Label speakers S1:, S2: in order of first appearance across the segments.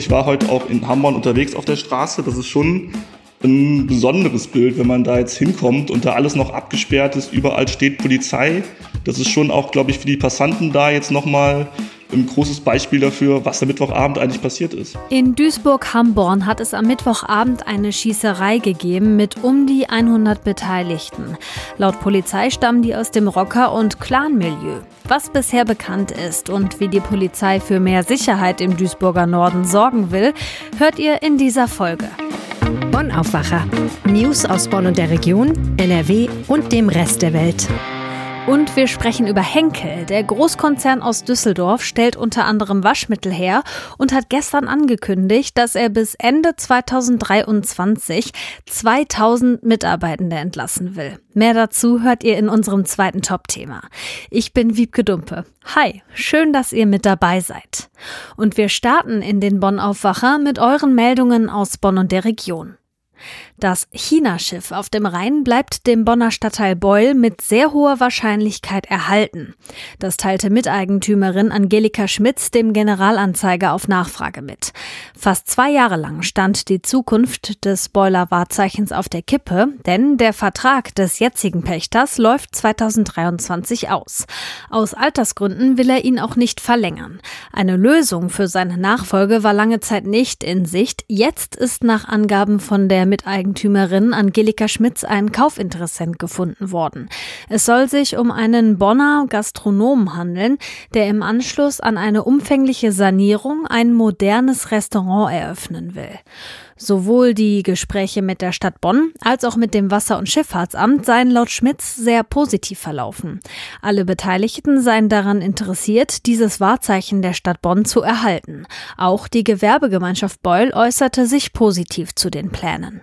S1: Ich war heute auch in Hamburg unterwegs auf der Straße. Das ist schon ein besonderes Bild, wenn man da jetzt hinkommt und da alles noch abgesperrt ist, überall steht Polizei. Das ist schon auch, glaube ich, für die Passanten da jetzt nochmal ein großes Beispiel dafür, was am Mittwochabend eigentlich passiert ist.
S2: In Duisburg-Hamborn hat es am Mittwochabend eine Schießerei gegeben mit um die 100 Beteiligten. Laut Polizei stammen die aus dem Rocker- und Clan-Milieu. Was bisher bekannt ist und wie die Polizei für mehr Sicherheit im Duisburger Norden sorgen will, hört ihr in dieser Folge.
S3: Bonn Aufwacher. News aus Bonn und der Region, NRW und dem Rest der Welt.
S2: Und wir sprechen über Henkel. Der Großkonzern aus Düsseldorf stellt unter anderem Waschmittel her und hat gestern angekündigt, dass er bis Ende 2023 2000 Mitarbeitende entlassen will. Mehr dazu hört ihr in unserem zweiten Top-Thema. Ich bin Wiebke Dumpe. Hi, schön, dass ihr mit dabei seid. Und wir starten in den Bonn-Aufwacher mit euren Meldungen aus Bonn und der Region. Das China-Schiff auf dem Rhein bleibt dem Bonner Stadtteil Beul mit sehr hoher Wahrscheinlichkeit erhalten. Das teilte Miteigentümerin Angelika Schmitz dem Generalanzeiger auf Nachfrage mit. Fast zwei Jahre lang stand die Zukunft des Beuler Wahrzeichens auf der Kippe, denn der Vertrag des jetzigen Pächters läuft 2023 aus. Aus Altersgründen will er ihn auch nicht verlängern. Eine Lösung für seine Nachfolge war lange Zeit nicht in Sicht. Jetzt ist nach Angaben von der Miteigentümerin Angelika Schmitz ein Kaufinteressent gefunden worden. Es soll sich um einen Bonner Gastronomen handeln, der im Anschluss an eine umfängliche Sanierung ein modernes Restaurant eröffnen will. Sowohl die Gespräche mit der Stadt Bonn als auch mit dem Wasser- und Schifffahrtsamt seien laut Schmitz sehr positiv verlaufen. Alle Beteiligten seien daran interessiert, dieses Wahrzeichen der Stadt Bonn zu erhalten. Auch die Gewerbegemeinschaft Beul äußerte sich positiv zu den Plänen.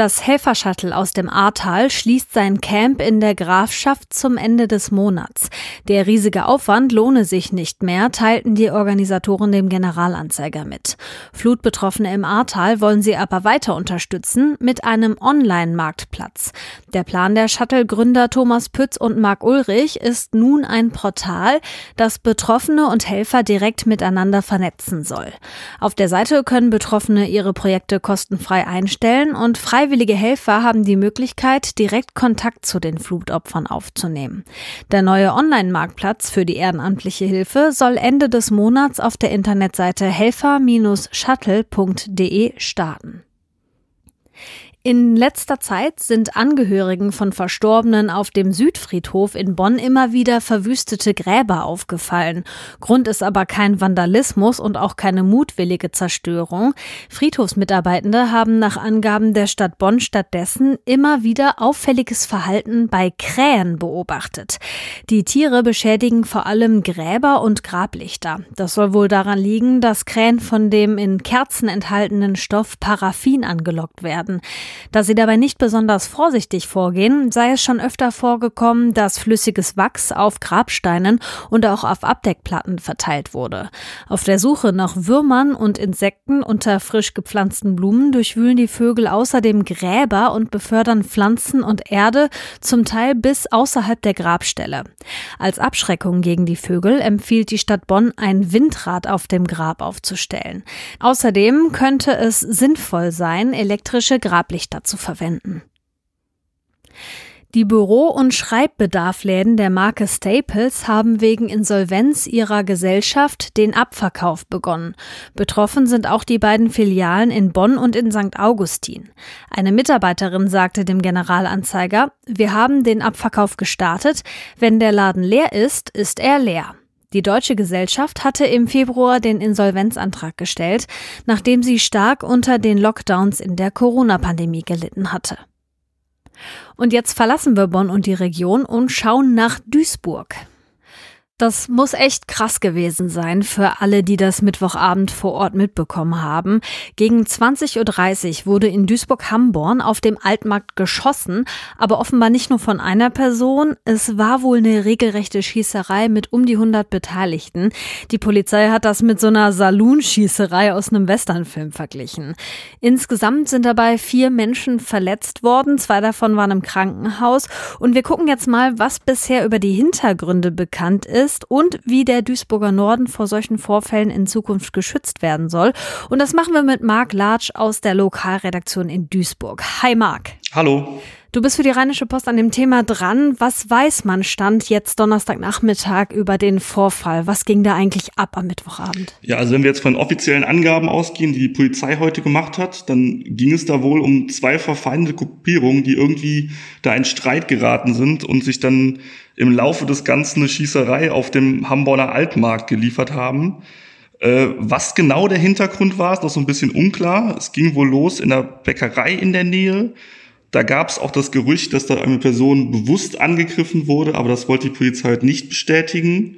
S2: Das Helfershuttle aus dem Ahrtal schließt sein Camp in der Grafschaft zum Ende des Monats. Der riesige Aufwand lohne sich nicht mehr, teilten die Organisatoren dem Generalanzeiger mit. Flutbetroffene im Ahrtal wollen sie aber weiter unterstützen mit einem Online-Marktplatz. Der Plan der Shuttle-Gründer Thomas Pütz und Marc Ulrich ist nun ein Portal, das Betroffene und Helfer direkt miteinander vernetzen soll. Auf der Seite können Betroffene ihre Projekte kostenfrei einstellen und freiwillige Helfer haben die Möglichkeit, direkt Kontakt zu den Flutopfern aufzunehmen. Der neue Online-Marktplatz für die ehrenamtliche Hilfe soll Ende des Monats auf der Internetseite helfer-shuttle.de starten. In letzter Zeit sind Angehörigen von Verstorbenen auf dem Südfriedhof in Bonn immer wieder verwüstete Gräber aufgefallen. Grund ist aber kein Vandalismus und auch keine mutwillige Zerstörung. Friedhofsmitarbeitende haben nach Angaben der Stadt Bonn stattdessen immer wieder auffälliges Verhalten bei Krähen beobachtet. Die Tiere beschädigen vor allem Gräber und Grablichter. Das soll wohl daran liegen, dass Krähen von dem in Kerzen enthaltenen Stoff Paraffin angelockt werden. Da sie dabei nicht besonders vorsichtig vorgehen, sei es schon öfter vorgekommen, dass flüssiges Wachs auf Grabsteinen und auch auf Abdeckplatten verteilt wurde. Auf der Suche nach Würmern und Insekten unter frisch gepflanzten Blumen durchwühlen die Vögel außerdem Gräber und befördern Pflanzen und Erde zum Teil bis außerhalb der Grabstelle. Als Abschreckung gegen die Vögel empfiehlt die Stadt Bonn, ein Windrad auf dem Grab aufzustellen. Außerdem könnte es sinnvoll sein, elektrische Grablichter Lichter zu verwenden. Die Büro- und Schreibbedarfläden der Marke Staples haben wegen Insolvenz ihrer Gesellschaft den Abverkauf begonnen. Betroffen sind auch die beiden Filialen in Bonn und in St. Augustin. Eine Mitarbeiterin sagte dem Generalanzeiger, wir haben den Abverkauf gestartet. Wenn der Laden leer ist, ist er leer. Die deutsche Gesellschaft hatte im Februar den Insolvenzantrag gestellt, nachdem sie stark unter den Lockdowns in der Corona-Pandemie gelitten hatte. Und jetzt verlassen wir Bonn und die Region und schauen nach Duisburg. Das muss echt krass gewesen sein für alle, die das Mittwochabend vor Ort mitbekommen haben. Gegen 20.30 Uhr wurde in Duisburg-Hamborn auf dem Altmarkt geschossen, aber offenbar nicht nur von einer Person. Es war wohl eine regelrechte Schießerei mit um die 100 Beteiligten. Die Polizei hat das mit so einer Saloon-Schießerei aus einem Westernfilm verglichen. Insgesamt sind dabei vier Menschen verletzt worden, zwei davon waren im Krankenhaus. Und wir gucken jetzt mal, was bisher über die Hintergründe bekannt ist ist und wie der Duisburger Norden vor solchen Vorfällen in Zukunft geschützt werden soll. Und das machen wir mit Marc Latsch aus der Lokalredaktion in Duisburg. Hi Marc.
S1: Hallo.
S2: Du bist für die Rheinische Post an dem Thema dran. Was weiß man Stand jetzt Donnerstagnachmittag über den Vorfall? Was ging da eigentlich ab am Mittwochabend?
S1: Ja, also wenn wir jetzt von offiziellen Angaben ausgehen, die die Polizei heute gemacht hat, dann ging es da wohl um zwei verfeindete Gruppierungen, die irgendwie da in Streit geraten sind und sich dann im Laufe des Ganzen eine Schießerei auf dem Hamburger Altmarkt geliefert haben. Äh, was genau der Hintergrund war, ist noch so ein bisschen unklar. Es ging wohl los in der Bäckerei in der Nähe. Da gab es auch das Gerücht, dass da eine Person bewusst angegriffen wurde, aber das wollte die Polizei halt nicht bestätigen.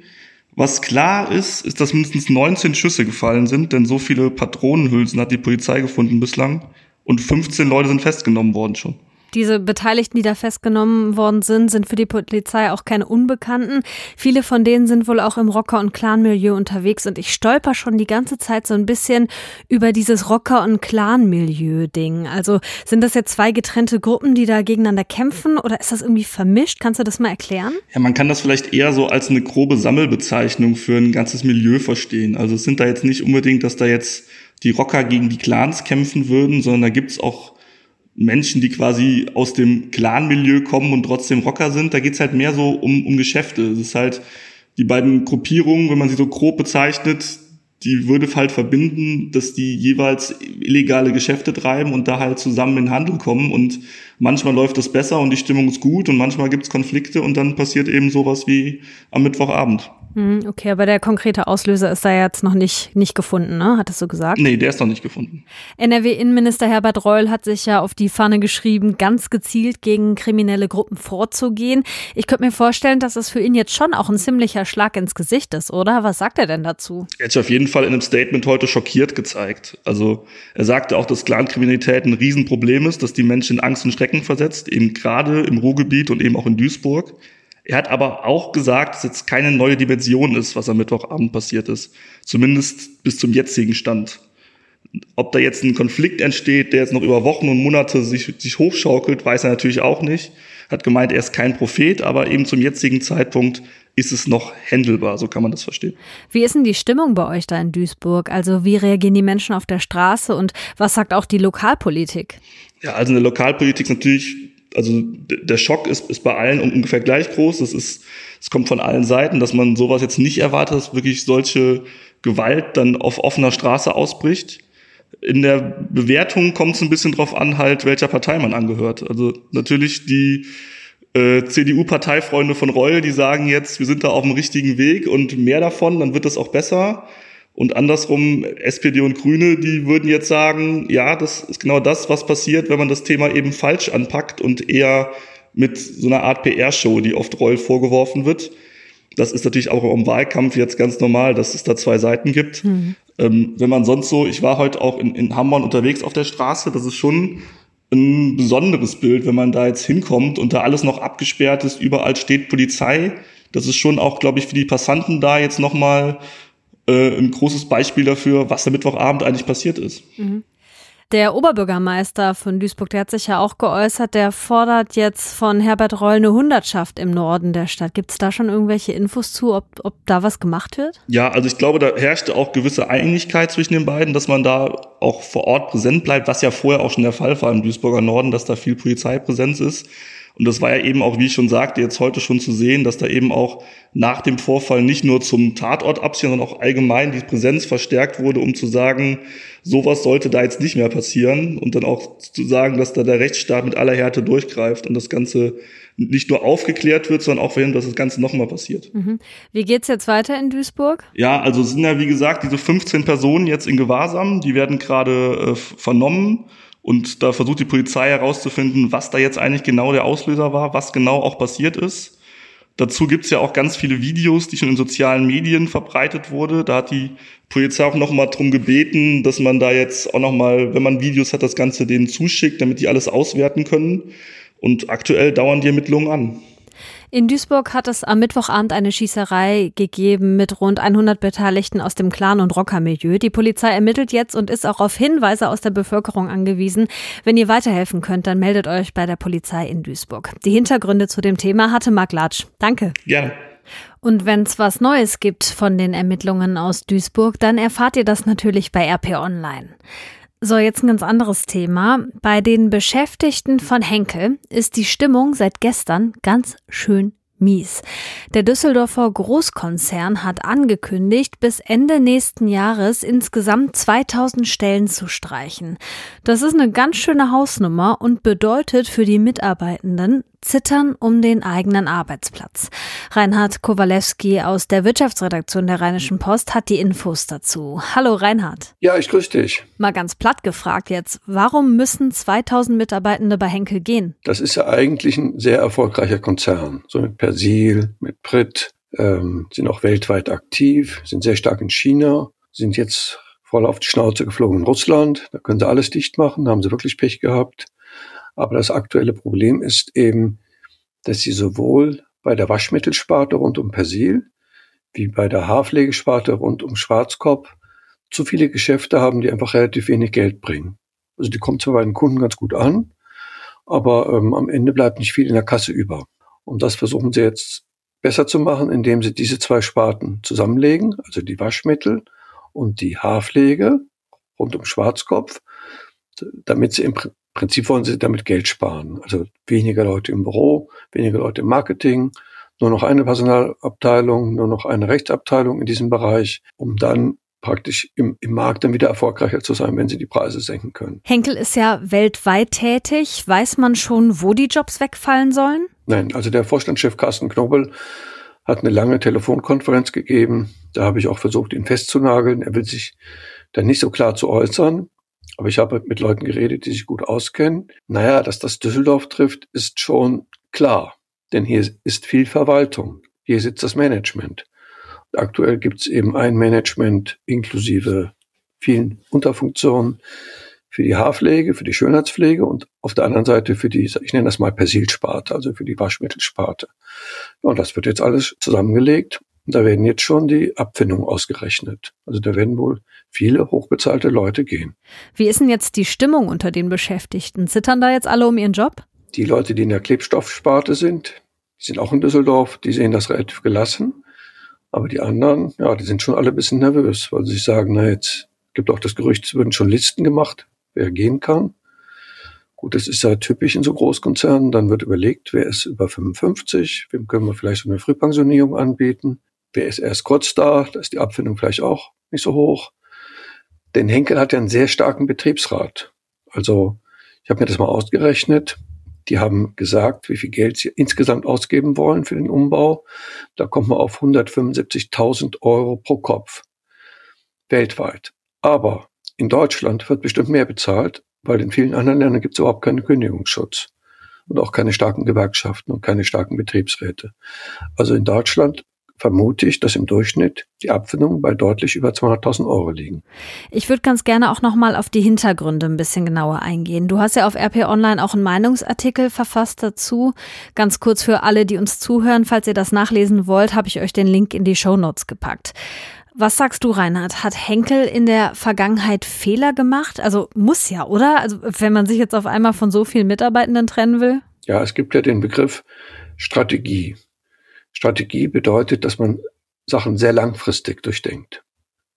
S1: Was klar ist, ist, dass mindestens 19 Schüsse gefallen sind, denn so viele Patronenhülsen hat die Polizei gefunden bislang und 15 Leute sind festgenommen worden schon.
S2: Diese Beteiligten, die da festgenommen worden sind, sind für die Polizei auch keine Unbekannten. Viele von denen sind wohl auch im Rocker- und Clan-Milieu unterwegs und ich stolper schon die ganze Zeit so ein bisschen über dieses Rocker- und Clan-Milieu-Ding. Also sind das jetzt zwei getrennte Gruppen, die da gegeneinander kämpfen oder ist das irgendwie vermischt? Kannst du das mal erklären?
S1: Ja, man kann das vielleicht eher so als eine grobe Sammelbezeichnung für ein ganzes Milieu verstehen. Also es sind da jetzt nicht unbedingt, dass da jetzt die Rocker gegen die Clans kämpfen würden, sondern da gibt's auch Menschen, die quasi aus dem Clan-Milieu kommen und trotzdem Rocker sind. Da geht's halt mehr so um, um Geschäfte. Es ist halt die beiden Gruppierungen, wenn man sie so grob bezeichnet, die würde halt verbinden, dass die jeweils illegale Geschäfte treiben und da halt zusammen in Handel kommen. Und manchmal läuft es besser und die Stimmung ist gut und manchmal gibt's Konflikte und dann passiert eben sowas wie am Mittwochabend.
S2: Hm, okay, aber der konkrete Auslöser ist da jetzt noch nicht, nicht gefunden, ne? Hattest du gesagt?
S1: Nee, der ist noch nicht gefunden.
S2: NRW-Innenminister Herbert Reul hat sich ja auf die Fahne geschrieben, ganz gezielt gegen kriminelle Gruppen vorzugehen. Ich könnte mir vorstellen, dass das für ihn jetzt schon auch ein ziemlicher Schlag ins Gesicht ist, oder? Was sagt er denn dazu?
S1: Er hat sich auf jeden Fall in einem Statement heute schockiert gezeigt. Also er sagte auch, dass Clankriminalität ein Riesenproblem ist, dass die Menschen in Angst und Schrecken versetzt, eben gerade im Ruhrgebiet und eben auch in Duisburg. Er hat aber auch gesagt, dass jetzt keine neue Dimension ist, was am Mittwochabend passiert ist. Zumindest bis zum jetzigen Stand. Ob da jetzt ein Konflikt entsteht, der jetzt noch über Wochen und Monate sich, sich hochschaukelt, weiß er natürlich auch nicht. Hat gemeint, er ist kein Prophet, aber eben zum jetzigen Zeitpunkt ist es noch händelbar, so kann man das verstehen.
S2: Wie ist denn die Stimmung bei euch da in Duisburg? Also wie reagieren die Menschen auf der Straße und was sagt auch die Lokalpolitik?
S1: Ja, also eine Lokalpolitik ist natürlich also der Schock ist, ist bei allen ungefähr gleich groß. Das ist, es kommt von allen Seiten, dass man sowas jetzt nicht erwartet, dass wirklich solche Gewalt dann auf offener Straße ausbricht. In der Bewertung kommt es ein bisschen drauf an, halt, welcher Partei man angehört. Also natürlich die äh, CDU-Parteifreunde von Reul, die sagen jetzt, wir sind da auf dem richtigen Weg und mehr davon, dann wird es auch besser. Und andersrum, SPD und Grüne, die würden jetzt sagen, ja, das ist genau das, was passiert, wenn man das Thema eben falsch anpackt und eher mit so einer Art PR-Show, die oft Reul vorgeworfen wird. Das ist natürlich auch im Wahlkampf jetzt ganz normal, dass es da zwei Seiten gibt. Mhm. Ähm, wenn man sonst so, ich war heute auch in, in Hamburg unterwegs auf der Straße, das ist schon ein besonderes Bild, wenn man da jetzt hinkommt und da alles noch abgesperrt ist, überall steht Polizei. Das ist schon auch, glaube ich, für die Passanten da jetzt nochmal äh, ein großes Beispiel dafür, was am Mittwochabend eigentlich passiert ist. Mhm.
S2: Der Oberbürgermeister von Duisburg, der hat sich ja auch geäußert, der fordert jetzt von Herbert Reul eine Hundertschaft im Norden der Stadt. Gibt es da schon irgendwelche Infos zu, ob, ob da was gemacht wird?
S1: Ja, also ich glaube, da herrschte auch gewisse Einigkeit zwischen den beiden, dass man da auch vor Ort präsent bleibt, was ja vorher auch schon der Fall war im Duisburger Norden, dass da viel Polizeipräsenz ist. Und das war ja eben auch, wie ich schon sagte, jetzt heute schon zu sehen, dass da eben auch nach dem Vorfall nicht nur zum Tatort abziehen, sondern auch allgemein die Präsenz verstärkt wurde, um zu sagen, sowas sollte da jetzt nicht mehr passieren und dann auch zu sagen, dass da der Rechtsstaat mit aller Härte durchgreift und das Ganze nicht nur aufgeklärt wird, sondern auch verhindert, dass das Ganze nochmal passiert. Mhm.
S2: Wie geht's jetzt weiter in Duisburg?
S1: Ja, also es sind ja wie gesagt diese 15 Personen jetzt in Gewahrsam, die werden gerade äh, vernommen. Und da versucht die Polizei herauszufinden, was da jetzt eigentlich genau der Auslöser war, was genau auch passiert ist. Dazu gibt's ja auch ganz viele Videos, die schon in sozialen Medien verbreitet wurde. Da hat die Polizei auch nochmal drum gebeten, dass man da jetzt auch nochmal, wenn man Videos hat, das Ganze denen zuschickt, damit die alles auswerten können. Und aktuell dauern die Ermittlungen an.
S2: In Duisburg hat es am Mittwochabend eine Schießerei gegeben mit rund 100 Beteiligten aus dem Clan- und Rockermilieu. Die Polizei ermittelt jetzt und ist auch auf Hinweise aus der Bevölkerung angewiesen. Wenn ihr weiterhelfen könnt, dann meldet euch bei der Polizei in Duisburg. Die Hintergründe zu dem Thema hatte Marc Latsch. Danke.
S1: Gerne.
S2: Und wenn es was Neues gibt von den Ermittlungen aus Duisburg, dann erfahrt ihr das natürlich bei RP Online. So, jetzt ein ganz anderes Thema. Bei den Beschäftigten von Henkel ist die Stimmung seit gestern ganz schön mies. Der Düsseldorfer Großkonzern hat angekündigt, bis Ende nächsten Jahres insgesamt 2000 Stellen zu streichen. Das ist eine ganz schöne Hausnummer und bedeutet für die Mitarbeitenden zittern um den eigenen Arbeitsplatz. Reinhard Kowalewski aus der Wirtschaftsredaktion der Rheinischen Post hat die Infos dazu. Hallo Reinhard.
S4: Ja, ich grüße dich.
S2: Mal ganz platt gefragt jetzt, warum müssen 2000 Mitarbeitende bei Henkel gehen?
S4: Das ist ja eigentlich ein sehr erfolgreicher Konzern. So mit Persil, mit Brit, ähm, sind auch weltweit aktiv, sind sehr stark in China, sind jetzt voll auf die Schnauze geflogen in Russland. Da können sie alles dicht machen, da haben sie wirklich Pech gehabt. Aber das aktuelle Problem ist eben, dass sie sowohl bei der Waschmittelsparte rund um Persil wie bei der Haarpflegesparte rund um Schwarzkopf zu viele Geschäfte haben, die einfach relativ wenig Geld bringen. Also die kommen zwar bei den Kunden ganz gut an, aber ähm, am Ende bleibt nicht viel in der Kasse über. Und das versuchen sie jetzt besser zu machen, indem sie diese zwei Sparten zusammenlegen, also die Waschmittel und die Haarpflege rund um Schwarzkopf, damit sie im Prinzip wollen sie damit Geld sparen. Also weniger Leute im Büro, weniger Leute im Marketing, nur noch eine Personalabteilung, nur noch eine Rechtsabteilung in diesem Bereich, um dann praktisch im, im Markt dann wieder erfolgreicher zu sein, wenn sie die Preise senken können.
S2: Henkel ist ja weltweit tätig. Weiß man schon, wo die Jobs wegfallen sollen?
S4: Nein, also der Vorstandschef Carsten Knobel hat eine lange Telefonkonferenz gegeben. Da habe ich auch versucht, ihn festzunageln. Er will sich da nicht so klar zu äußern. Aber ich habe mit Leuten geredet, die sich gut auskennen. Naja, dass das Düsseldorf trifft, ist schon klar. Denn hier ist viel Verwaltung. Hier sitzt das Management. Aktuell gibt es eben ein Management inklusive vielen Unterfunktionen für die Haarpflege, für die Schönheitspflege und auf der anderen Seite für die, ich nenne das mal Persilsparte, also für die Waschmittelsparte. Und das wird jetzt alles zusammengelegt da werden jetzt schon die Abfindungen ausgerechnet. Also da werden wohl viele hochbezahlte Leute gehen.
S2: Wie ist denn jetzt die Stimmung unter den Beschäftigten? Zittern da jetzt alle um ihren Job?
S4: Die Leute, die in der Klebstoffsparte sind, die sind auch in Düsseldorf, die sehen das relativ gelassen. Aber die anderen, ja, die sind schon alle ein bisschen nervös, weil sie sich sagen, na jetzt gibt auch das Gerücht, es würden schon Listen gemacht, wer gehen kann. Gut, das ist ja typisch in so Großkonzernen. Dann wird überlegt, wer ist über 55, wem können wir vielleicht so eine Frühpensionierung anbieten. Wer ist erst kurz da? Da ist die Abfindung vielleicht auch nicht so hoch. Denn Henkel hat ja einen sehr starken Betriebsrat. Also ich habe mir das mal ausgerechnet. Die haben gesagt, wie viel Geld sie insgesamt ausgeben wollen für den Umbau. Da kommt man auf 175.000 Euro pro Kopf weltweit. Aber in Deutschland wird bestimmt mehr bezahlt, weil in vielen anderen Ländern gibt es überhaupt keinen Kündigungsschutz und auch keine starken Gewerkschaften und keine starken Betriebsräte. Also in Deutschland vermute ich, dass im Durchschnitt die Abfindungen bei deutlich über 200.000 Euro liegen.
S2: Ich würde ganz gerne auch noch mal auf die Hintergründe ein bisschen genauer eingehen. Du hast ja auf RP Online auch einen Meinungsartikel verfasst dazu. Ganz kurz für alle, die uns zuhören, falls ihr das nachlesen wollt, habe ich euch den Link in die Show Notes gepackt. Was sagst du, Reinhard? Hat Henkel in der Vergangenheit Fehler gemacht? Also muss ja, oder? Also wenn man sich jetzt auf einmal von so vielen Mitarbeitenden trennen will?
S4: Ja, es gibt ja den Begriff Strategie. Strategie bedeutet, dass man Sachen sehr langfristig durchdenkt.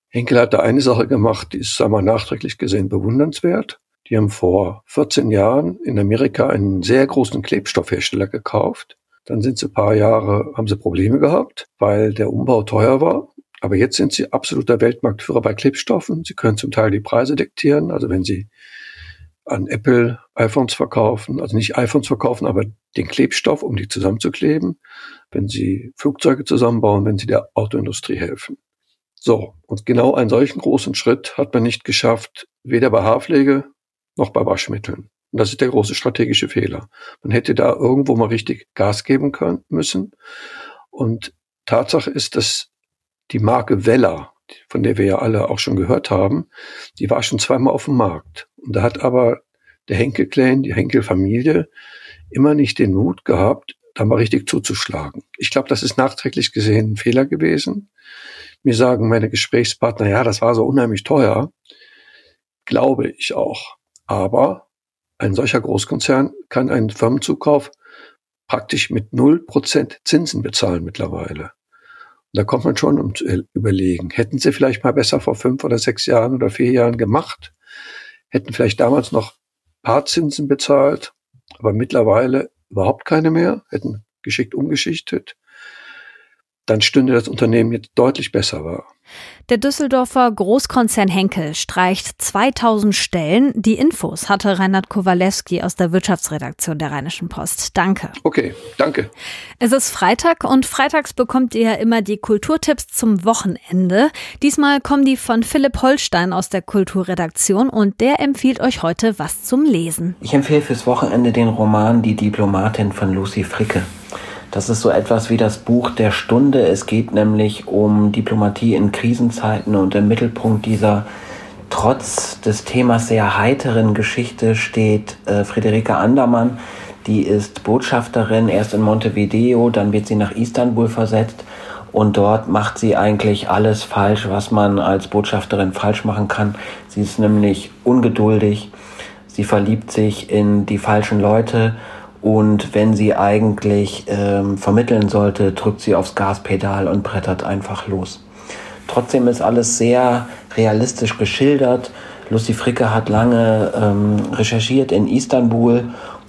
S4: Henkel hat da eine Sache gemacht, die ist, wir, nachträglich gesehen bewundernswert. Die haben vor 14 Jahren in Amerika einen sehr großen Klebstoffhersteller gekauft. Dann sind sie ein paar Jahre, haben sie Probleme gehabt, weil der Umbau teuer war. Aber jetzt sind sie absoluter Weltmarktführer bei Klebstoffen. Sie können zum Teil die Preise diktieren. Also wenn sie an Apple iPhones verkaufen, also nicht iPhones verkaufen, aber den Klebstoff, um die zusammenzukleben, wenn sie Flugzeuge zusammenbauen, wenn sie der Autoindustrie helfen. So, und genau einen solchen großen Schritt hat man nicht geschafft, weder bei Haarpflege noch bei Waschmitteln. Und das ist der große strategische Fehler. Man hätte da irgendwo mal richtig Gas geben können, müssen. Und Tatsache ist, dass die Marke Weller, von der wir ja alle auch schon gehört haben, die war schon zweimal auf dem Markt. Und da hat aber der Henkel-Clan, die Henkel-Familie, immer nicht den Mut gehabt, da mal richtig zuzuschlagen. Ich glaube, das ist nachträglich gesehen ein Fehler gewesen. Mir sagen meine Gesprächspartner, ja, das war so unheimlich teuer. Glaube ich auch. Aber ein solcher Großkonzern kann einen Firmenzukauf praktisch mit null Prozent Zinsen bezahlen mittlerweile. Da kommt man schon um zu überlegen, hätten sie vielleicht mal besser vor fünf oder sechs Jahren oder vier Jahren gemacht, hätten vielleicht damals noch Partzinsen bezahlt, aber mittlerweile überhaupt keine mehr, hätten geschickt umgeschichtet, dann stünde das Unternehmen jetzt deutlich besser war.
S2: Der Düsseldorfer Großkonzern Henkel streicht 2000 Stellen. Die Infos hatte Reinhard Kowalewski aus der Wirtschaftsredaktion der Rheinischen Post. Danke.
S4: Okay, danke.
S2: Es ist Freitag und freitags bekommt ihr immer die Kulturtipps zum Wochenende. Diesmal kommen die von Philipp Holstein aus der Kulturredaktion und der empfiehlt euch heute was zum Lesen.
S5: Ich empfehle fürs Wochenende den Roman Die Diplomatin von Lucy Fricke. Das ist so etwas wie das Buch der Stunde. Es geht nämlich um Diplomatie in Krisenzeiten und im Mittelpunkt dieser trotz des Themas sehr heiteren Geschichte steht äh, Friederike Andermann. Die ist Botschafterin erst in Montevideo, dann wird sie nach Istanbul versetzt und dort macht sie eigentlich alles falsch, was man als Botschafterin falsch machen kann. Sie ist nämlich ungeduldig, sie verliebt sich in die falschen Leute und wenn sie eigentlich ähm, vermitteln sollte, drückt sie aufs Gaspedal und brettert einfach los. Trotzdem ist alles sehr realistisch geschildert. Lucy Fricke hat lange ähm, recherchiert in Istanbul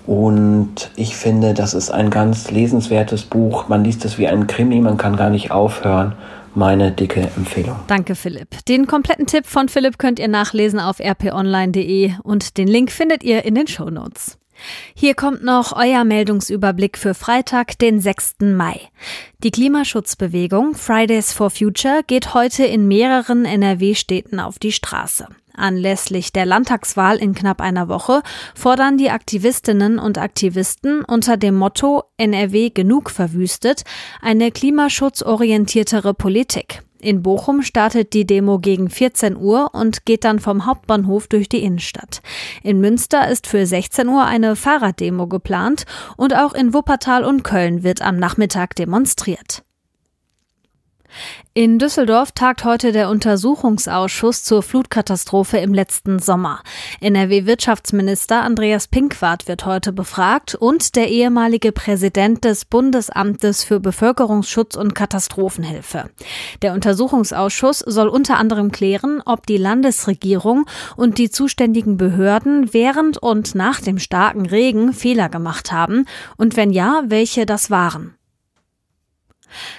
S5: und ich finde, das ist ein ganz lesenswertes Buch. Man liest es wie ein Krimi, man kann gar nicht aufhören. Meine dicke Empfehlung.
S2: Danke, Philipp. Den kompletten Tipp von Philipp könnt ihr nachlesen auf rponline.de und den Link findet ihr in den Show Notes. Hier kommt noch euer Meldungsüberblick für Freitag, den 6. Mai. Die Klimaschutzbewegung Fridays for Future geht heute in mehreren NRW-Städten auf die Straße. Anlässlich der Landtagswahl in knapp einer Woche fordern die Aktivistinnen und Aktivisten unter dem Motto NRW genug verwüstet eine klimaschutzorientiertere Politik. In Bochum startet die Demo gegen 14 Uhr und geht dann vom Hauptbahnhof durch die Innenstadt. In Münster ist für 16 Uhr eine Fahrraddemo geplant und auch in Wuppertal und Köln wird am Nachmittag demonstriert. In Düsseldorf tagt heute der Untersuchungsausschuss zur Flutkatastrophe im letzten Sommer. NRW-Wirtschaftsminister Andreas Pinkwart wird heute befragt und der ehemalige Präsident des Bundesamtes für Bevölkerungsschutz und Katastrophenhilfe. Der Untersuchungsausschuss soll unter anderem klären, ob die Landesregierung und die zuständigen Behörden während und nach dem starken Regen Fehler gemacht haben und wenn ja, welche das waren.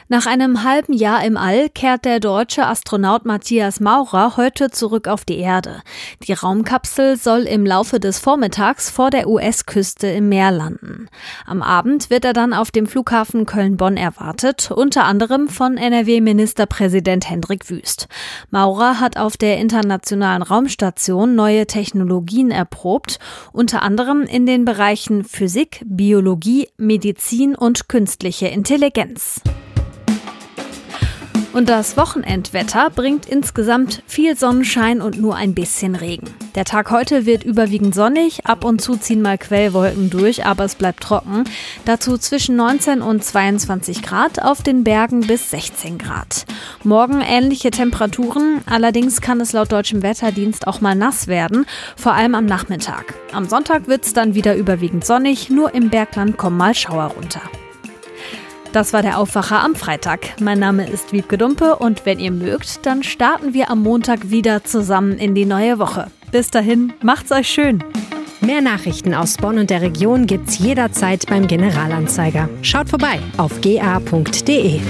S2: Nach einem halben Jahr im All kehrt der deutsche Astronaut Matthias Maurer heute zurück auf die Erde. Die Raumkapsel soll im Laufe des Vormittags vor der US-Küste im Meer landen. Am Abend wird er dann auf dem Flughafen Köln-Bonn erwartet, unter anderem von NRW-Ministerpräsident Hendrik Wüst. Maurer hat auf der internationalen Raumstation neue Technologien erprobt, unter anderem in den Bereichen Physik, Biologie, Medizin und künstliche Intelligenz. Und das Wochenendwetter bringt insgesamt viel Sonnenschein und nur ein bisschen Regen. Der Tag heute wird überwiegend sonnig, ab und zu ziehen mal Quellwolken durch, aber es bleibt trocken. Dazu zwischen 19 und 22 Grad, auf den Bergen bis 16 Grad. Morgen ähnliche Temperaturen, allerdings kann es laut deutschem Wetterdienst auch mal nass werden, vor allem am Nachmittag. Am Sonntag wird es dann wieder überwiegend sonnig, nur im Bergland kommen mal Schauer runter. Das war der Aufwacher am Freitag. Mein Name ist Wiebke Dumpe und wenn ihr mögt, dann starten wir am Montag wieder zusammen in die neue Woche. Bis dahin, macht's euch schön.
S3: Mehr Nachrichten aus Bonn und der Region gibt's jederzeit beim Generalanzeiger. Schaut vorbei auf ga.de.